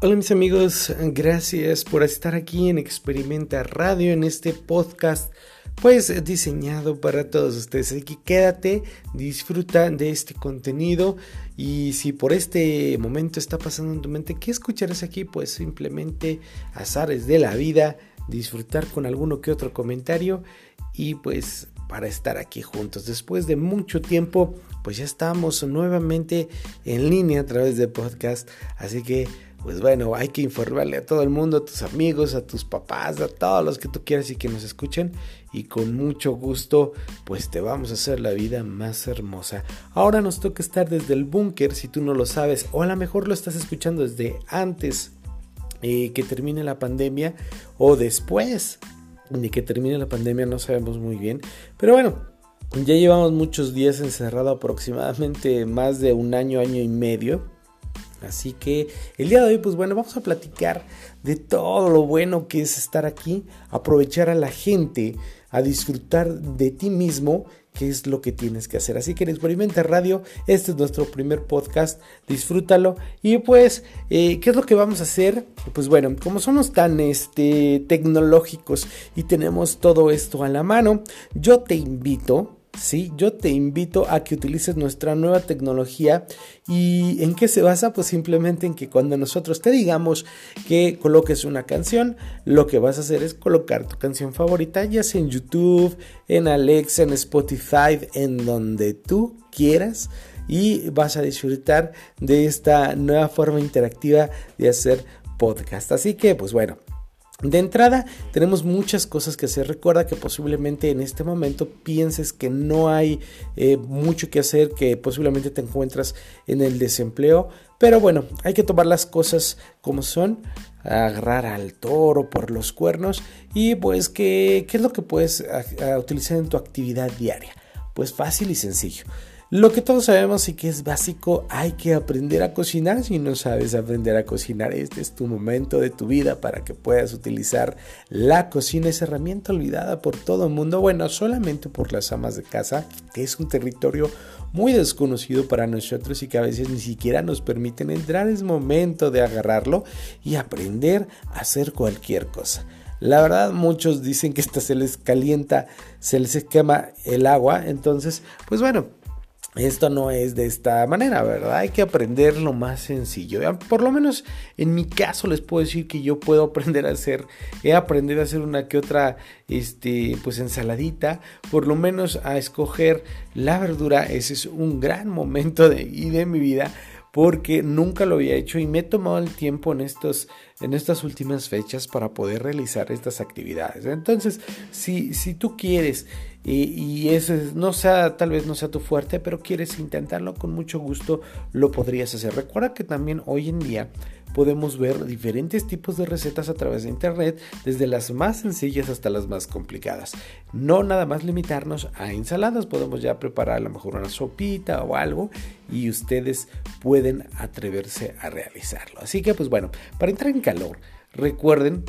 Hola mis amigos, gracias por estar aquí en Experimenta Radio, en este podcast pues diseñado para todos ustedes. Así que quédate, disfruta de este contenido y si por este momento está pasando en tu mente, ¿qué escucharás aquí? Pues simplemente azares de la vida, disfrutar con alguno que otro comentario y pues para estar aquí juntos. Después de mucho tiempo, pues ya estamos nuevamente en línea a través de podcast, así que pues bueno, hay que informarle a todo el mundo, a tus amigos, a tus papás, a todos los que tú quieras y que nos escuchen. Y con mucho gusto, pues te vamos a hacer la vida más hermosa. Ahora nos toca estar desde el búnker, si tú no lo sabes, o a lo mejor lo estás escuchando desde antes eh, que termine la pandemia o después de que termine la pandemia, no sabemos muy bien. Pero bueno, ya llevamos muchos días encerrado, aproximadamente más de un año, año y medio. Así que el día de hoy, pues bueno, vamos a platicar de todo lo bueno que es estar aquí, aprovechar a la gente, a disfrutar de ti mismo, que es lo que tienes que hacer. Así que en Experimenta Radio, este es nuestro primer podcast, disfrútalo. Y pues, eh, ¿qué es lo que vamos a hacer? Pues bueno, como somos tan este, tecnológicos y tenemos todo esto a la mano, yo te invito ¿sí? Yo te invito a que utilices nuestra nueva tecnología y en qué se basa, pues simplemente en que cuando nosotros te digamos que coloques una canción, lo que vas a hacer es colocar tu canción favorita, ya sea en YouTube, en Alexa, en Spotify, en donde tú quieras y vas a disfrutar de esta nueva forma interactiva de hacer podcast. Así que, pues bueno, de entrada, tenemos muchas cosas que hacer. Recuerda que posiblemente en este momento pienses que no hay eh, mucho que hacer, que posiblemente te encuentras en el desempleo. Pero bueno, hay que tomar las cosas como son, agarrar al toro por los cuernos y pues qué, qué es lo que puedes utilizar en tu actividad diaria. Pues fácil y sencillo. Lo que todos sabemos y que es básico, hay que aprender a cocinar. Si no sabes aprender a cocinar, este es tu momento de tu vida para que puedas utilizar la cocina, esa herramienta olvidada por todo el mundo, bueno, solamente por las amas de casa, que es un territorio muy desconocido para nosotros y que a veces ni siquiera nos permiten entrar. Es momento de agarrarlo y aprender a hacer cualquier cosa. La verdad, muchos dicen que hasta se les calienta, se les quema el agua. Entonces, pues bueno, esto no es de esta manera, ¿verdad? Hay que aprender lo más sencillo. Por lo menos en mi caso les puedo decir que yo puedo aprender a hacer, he aprendido a hacer una que otra, este, pues ensaladita, por lo menos a escoger la verdura. Ese es un gran momento de, de mi vida porque nunca lo había hecho y me he tomado el tiempo en, estos, en estas últimas fechas para poder realizar estas actividades. Entonces, si, si tú quieres y, eso no sea, tal vez no sea tu fuerte, pero quieres intentarlo con mucho gusto, lo podrías hacer. Recuerda que también hoy en día podemos ver diferentes tipos de recetas a través de internet, desde las más sencillas hasta las más complicadas. No nada más limitarnos a ensaladas, podemos ya preparar a lo mejor una sopita o algo y ustedes pueden atreverse a realizarlo. Así que pues bueno, para entrar en calor, recuerden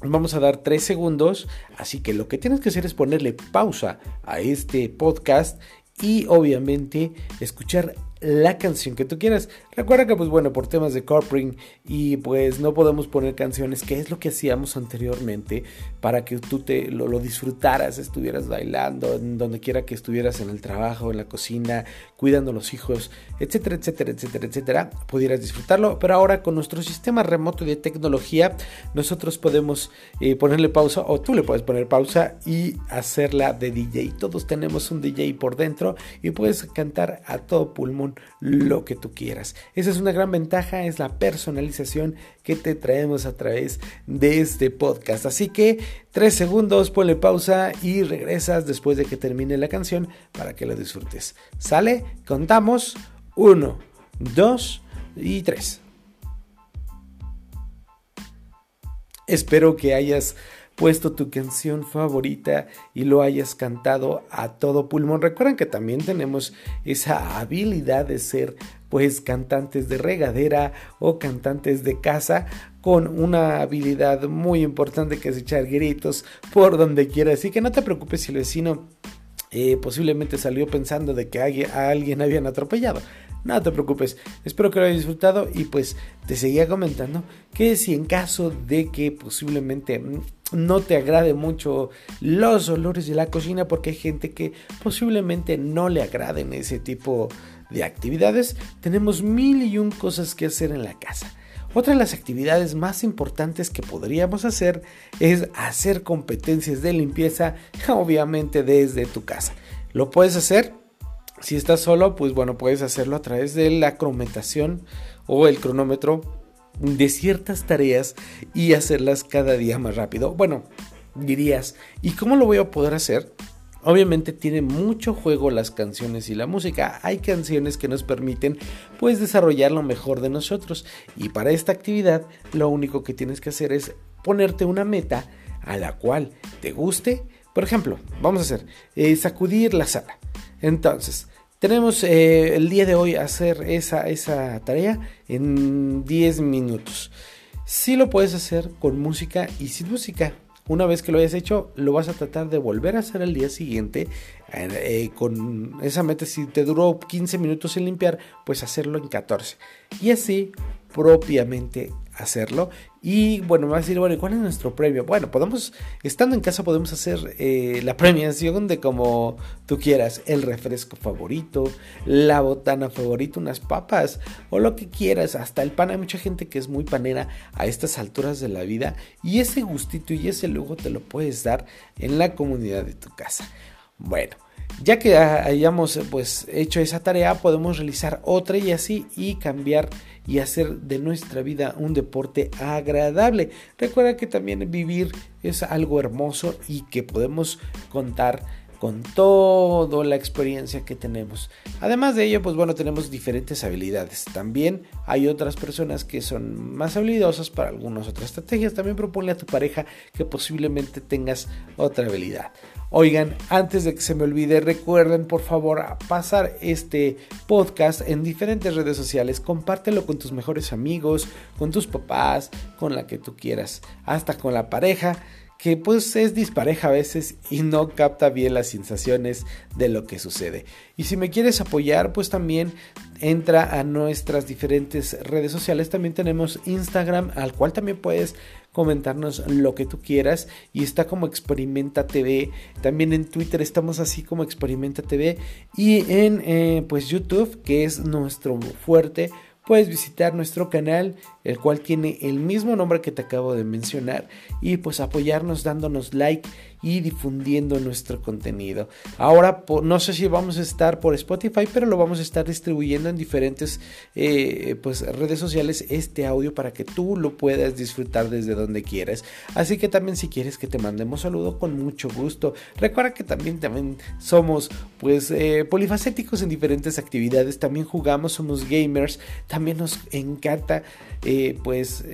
Vamos a dar tres segundos, así que lo que tienes que hacer es ponerle pausa a este podcast y obviamente escuchar la canción que tú quieras. Recuerda que pues bueno, por temas de corporate y pues no podemos poner canciones, que es lo que hacíamos anteriormente, para que tú te lo, disfrutaras, estuvieras bailando, en donde quiera que estuvieras en el trabajo, en la cocina, cuidando a los hijos, etcétera, etcétera, etcétera, etcétera, pudieras disfrutarlo. Pero ahora con nuestro sistema remoto de tecnología, nosotros podemos eh, ponerle pausa o tú le puedes poner pausa y hacerla de DJ. Todos tenemos un DJ por dentro y puedes cantar a todo pulmón lo que tú quieras. Esa es una gran ventaja, es la personalización que te traemos a través de este podcast. Así que tres segundos, ponle pausa y regresas después de que termine la canción para que la disfrutes. ¿Sale? Contamos. Uno, dos y tres. Espero que hayas puesto tu canción favorita y lo hayas cantado a todo pulmón. Recuerden que también tenemos esa habilidad de ser pues cantantes de regadera o cantantes de casa con una habilidad muy importante que es echar gritos por donde quiera. Así que no te preocupes si el vecino eh, posiblemente salió pensando de que a alguien habían atropellado. No te preocupes, espero que lo hayas disfrutado y pues te seguía comentando que si en caso de que posiblemente no te agrade mucho los olores de la cocina porque hay gente que posiblemente no le agraden ese tipo de actividades, tenemos mil y un cosas que hacer en la casa. Otra de las actividades más importantes que podríamos hacer es hacer competencias de limpieza, obviamente desde tu casa. Lo puedes hacer si estás solo, pues bueno, puedes hacerlo a través de la crometación o el cronómetro de ciertas tareas y hacerlas cada día más rápido. Bueno, dirías, ¿y cómo lo voy a poder hacer? Obviamente tiene mucho juego las canciones y la música. Hay canciones que nos permiten pues desarrollar lo mejor de nosotros y para esta actividad lo único que tienes que hacer es ponerte una meta a la cual te guste. Por ejemplo, vamos a hacer eh, sacudir la sala. Entonces, tenemos eh, el día de hoy hacer esa, tarea en 10 minutos. Si lo puedes hacer con música y sin música. Una vez que lo hayas hecho, lo vas a tratar de volver a hacer el día siguiente. Eh, con esa meta, si te duró 15 minutos en limpiar, pues hacerlo en 14. Y así propiamente hacerlo. Y bueno, me va a decir, bueno, ¿cuál es nuestro premio? Bueno, podemos, estando en casa, podemos hacer eh, la premiación de como tú quieras, el refresco favorito, la botana favorita, unas papas o lo que quieras, hasta el pan. Hay mucha gente que es muy panera a estas alturas de la vida y ese gustito y ese lujo te lo puedes dar en la comunidad de tu casa. Bueno. Ya que hayamos pues hecho esa tarea, podemos realizar otra y así y cambiar y hacer de nuestra vida un deporte agradable. Recuerda que también vivir es algo hermoso y que podemos contar con toda la experiencia que tenemos. Además de ello, pues bueno, tenemos diferentes habilidades. También hay otras personas que son más habilidosas para algunas otras estrategias. También propone a tu pareja que posiblemente tengas otra habilidad. Oigan, antes de que se me olvide, recuerden por favor pasar este podcast en diferentes redes sociales. Compártelo con tus mejores amigos, con tus papás, con la que tú quieras, hasta con la pareja que pues es dispareja a veces y no capta bien las sensaciones de lo que sucede. Y si me quieres apoyar, pues también entra a nuestras diferentes redes sociales. También tenemos Instagram, al cual también puedes comentarnos lo que tú quieras y está como Experimenta TV. También en Twitter estamos así como Experimenta TV y en eh, pues YouTube, que es nuestro fuerte puedes visitar nuestro canal, el cual tiene el mismo nombre que te acabo de mencionar, y pues apoyarnos dándonos like y difundiendo nuestro contenido. Ahora no sé si vamos a estar por Spotify, pero lo vamos a estar distribuyendo en diferentes eh, pues, redes sociales este audio para que tú lo puedas disfrutar desde donde quieras. Así que también si quieres que te mandemos saludo con mucho gusto. Recuerda que también, también somos pues eh, polifacéticos en diferentes actividades. También jugamos, somos gamers. También nos encanta eh, pues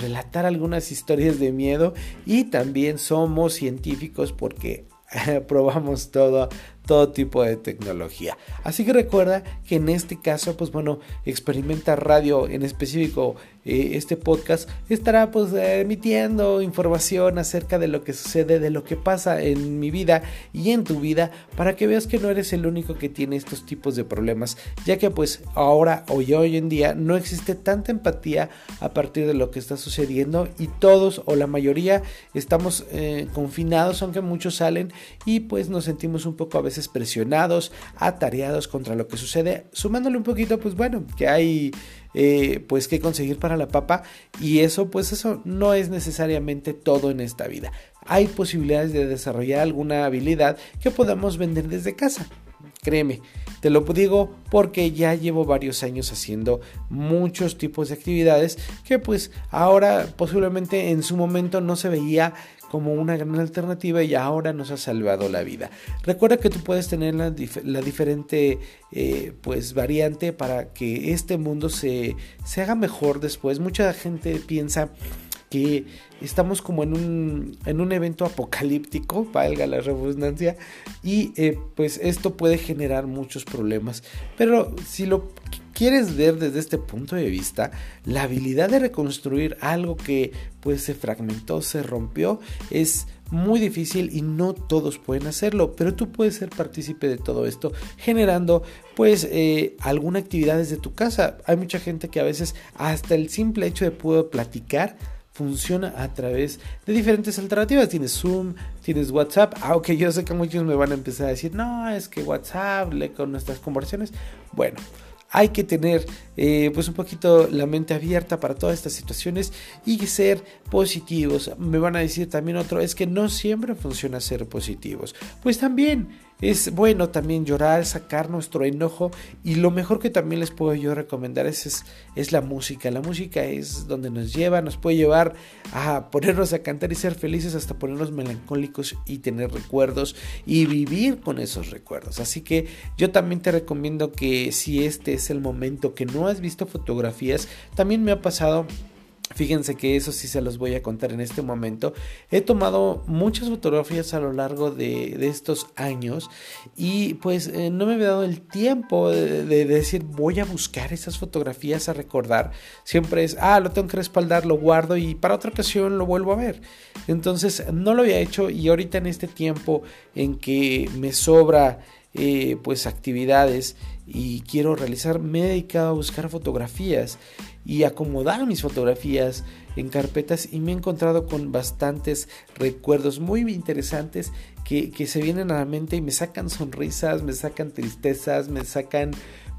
relatar algunas historias de miedo y también somos científicos porque probamos todo, todo tipo de tecnología. Así que recuerda que en este caso, pues bueno, Experimenta Radio en específico, eh, este podcast estará pues emitiendo información acerca de lo que sucede, de lo que pasa en mi vida y en tu vida, para que veas que no eres el único que tiene estos tipos de problemas, ya que pues ahora hoy, hoy en día no existe tanta empatía a partir de lo que está sucediendo y todos o la mayoría estamos eh, confinados, aunque muchos salen y pues nos sentimos un poco a veces presionados, atareados contra lo que sucede, sumándole un poquito, pues bueno, que hay eh, pues que conseguir para la papa y eso pues eso no es necesariamente todo en esta vida. Hay posibilidades de desarrollar alguna habilidad que podamos vender desde casa. Créeme, te lo digo porque ya llevo varios años haciendo muchos tipos de actividades que pues ahora posiblemente en su momento no se veía como una gran alternativa y ahora nos ha salvado la vida. Recuerda que tú puedes tener la, diferente eh, pues variante para que este mundo se, se haga mejor después. Mucha gente piensa que estamos como en un, en un evento apocalíptico, valga la redundancia, y eh, pues esto puede generar muchos problemas. Pero si lo quieres ver desde este punto de vista, la habilidad de reconstruir algo que pues se fragmentó, se rompió, es muy difícil y no todos pueden hacerlo, pero tú puedes ser partícipe de todo esto generando pues eh, alguna actividad desde tu casa. Hay mucha gente que a veces hasta el simple hecho de poder platicar funciona a través de diferentes alternativas. Tienes Zoom, tienes WhatsApp, aunque yo sé que muchos me van a empezar a decir, no, es que WhatsApp, le con nuestras conversaciones. Bueno, hay que tener eh, pues un poquito la mente abierta para todas estas situaciones y ser positivos. Me van a decir también otro, es que no siempre funciona ser positivos. Pues también es bueno también llorar, sacar nuestro enojo y lo mejor que también les puedo yo recomendar es, es, la música. La música es donde nos lleva, nos puede llevar a ponernos a cantar y ser felices hasta ponernos melancólicos y tener recuerdos y vivir con esos recuerdos. Así que yo también te recomiendo que si este es el momento que no has visto fotografías, también me ha pasado Fíjense que eso sí se los voy a contar en este momento. He tomado muchas fotografías a lo largo de, estos años y pues eh, no me he dado el tiempo de, de, decir voy a buscar esas fotografías a recordar. Siempre es, ah, lo tengo que respaldar, lo guardo y para otra ocasión lo vuelvo a ver. Entonces no lo había hecho y ahorita en este tiempo en que me sobra eh, pues actividades y quiero realizar, me he dedicado a buscar fotografías y acomodar mis fotografías en carpetas y me he encontrado con bastantes recuerdos muy interesantes que, que se vienen a la mente y me sacan sonrisas, me sacan tristezas, me sacan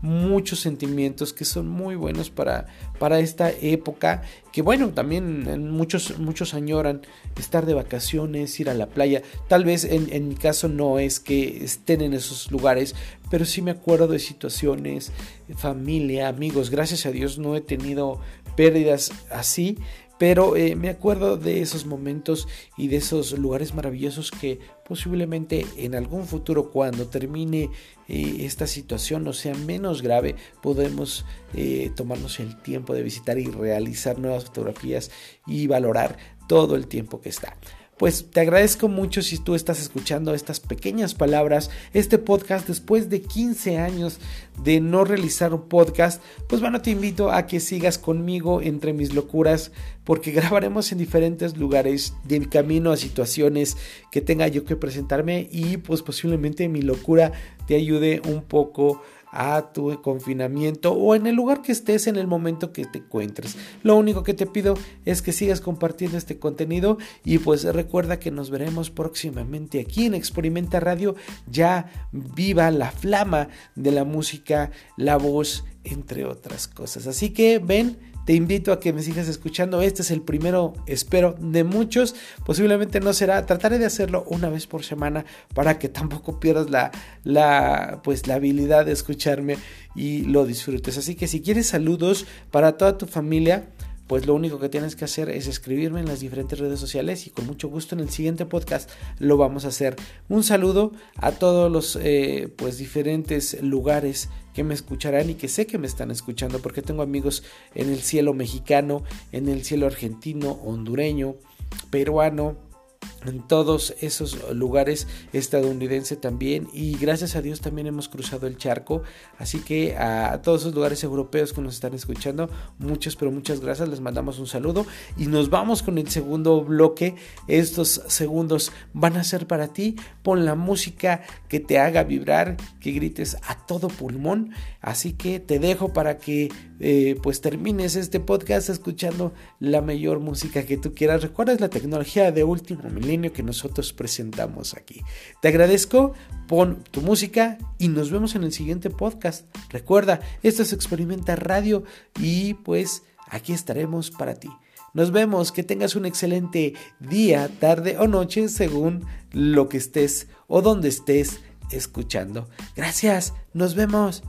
muchos sentimientos que son muy buenos para, para esta época. Que bueno, también muchos, muchos añoran estar de vacaciones, ir a la playa. Tal vez en, en mi caso no es que estén en esos lugares, pero sí me acuerdo de situaciones, familia, amigos. Gracias a Dios no he tenido pérdidas así, pero eh, me acuerdo de esos momentos y de esos lugares maravillosos que posiblemente en algún futuro cuando termine eh, esta situación o sea menos grave podemos eh, tomarnos el tiempo de visitar y realizar nuevas fotografías y valorar todo el tiempo que está. Pues te agradezco mucho si tú estás escuchando estas pequeñas palabras, este podcast después de 15 años de no realizar un podcast. Pues bueno, te invito a que sigas conmigo entre mis locuras porque grabaremos en diferentes lugares de camino a situaciones que tenga yo que presentarme y pues posiblemente mi locura te ayude un poco a tu confinamiento o en el lugar que estés en el momento que te encuentres. Lo único que te pido es que sigas compartiendo este contenido y pues recuerda que nos veremos próximamente aquí en Experimenta Radio. Ya viva la flama de la música, la voz, entre otras cosas. Así que ven te invito a que me sigas escuchando. Este es el primero, espero, de muchos. Posiblemente no será. Trataré de hacerlo una vez por semana para que tampoco pierdas la, la, pues, la habilidad de escucharme y lo disfrutes. Así que si quieres saludos para toda tu familia, pues lo único que tienes que hacer es escribirme en las diferentes redes sociales y con mucho gusto en el siguiente podcast lo vamos a hacer. Un saludo a todos los eh, pues diferentes lugares que me escucharán y que sé que me están escuchando porque tengo amigos en el cielo mexicano, en el cielo argentino, hondureño, peruano, en todos esos lugares estadounidenses también. Y gracias a Dios también hemos cruzado el charco. Así que a todos esos lugares europeos que nos están escuchando muchas pero muchas gracias. Les mandamos un saludo. Y nos vamos con el segundo bloque. Estos segundos van a ser para ti. Pon la música que te haga vibrar que grites a todo pulmón. Así que te dejo para que eh, pues termines este podcast escuchando la mayor música que tú quieras. Recuerda la tecnología de último milenio que nosotros presentamos aquí. Te agradezco, pon tu música y nos vemos en el siguiente podcast. Recuerda, esto es Experimenta Radio y pues aquí estaremos para ti. Nos vemos, que tengas un excelente día, tarde o noche según lo que estés o donde estés escuchando. Gracias, nos vemos.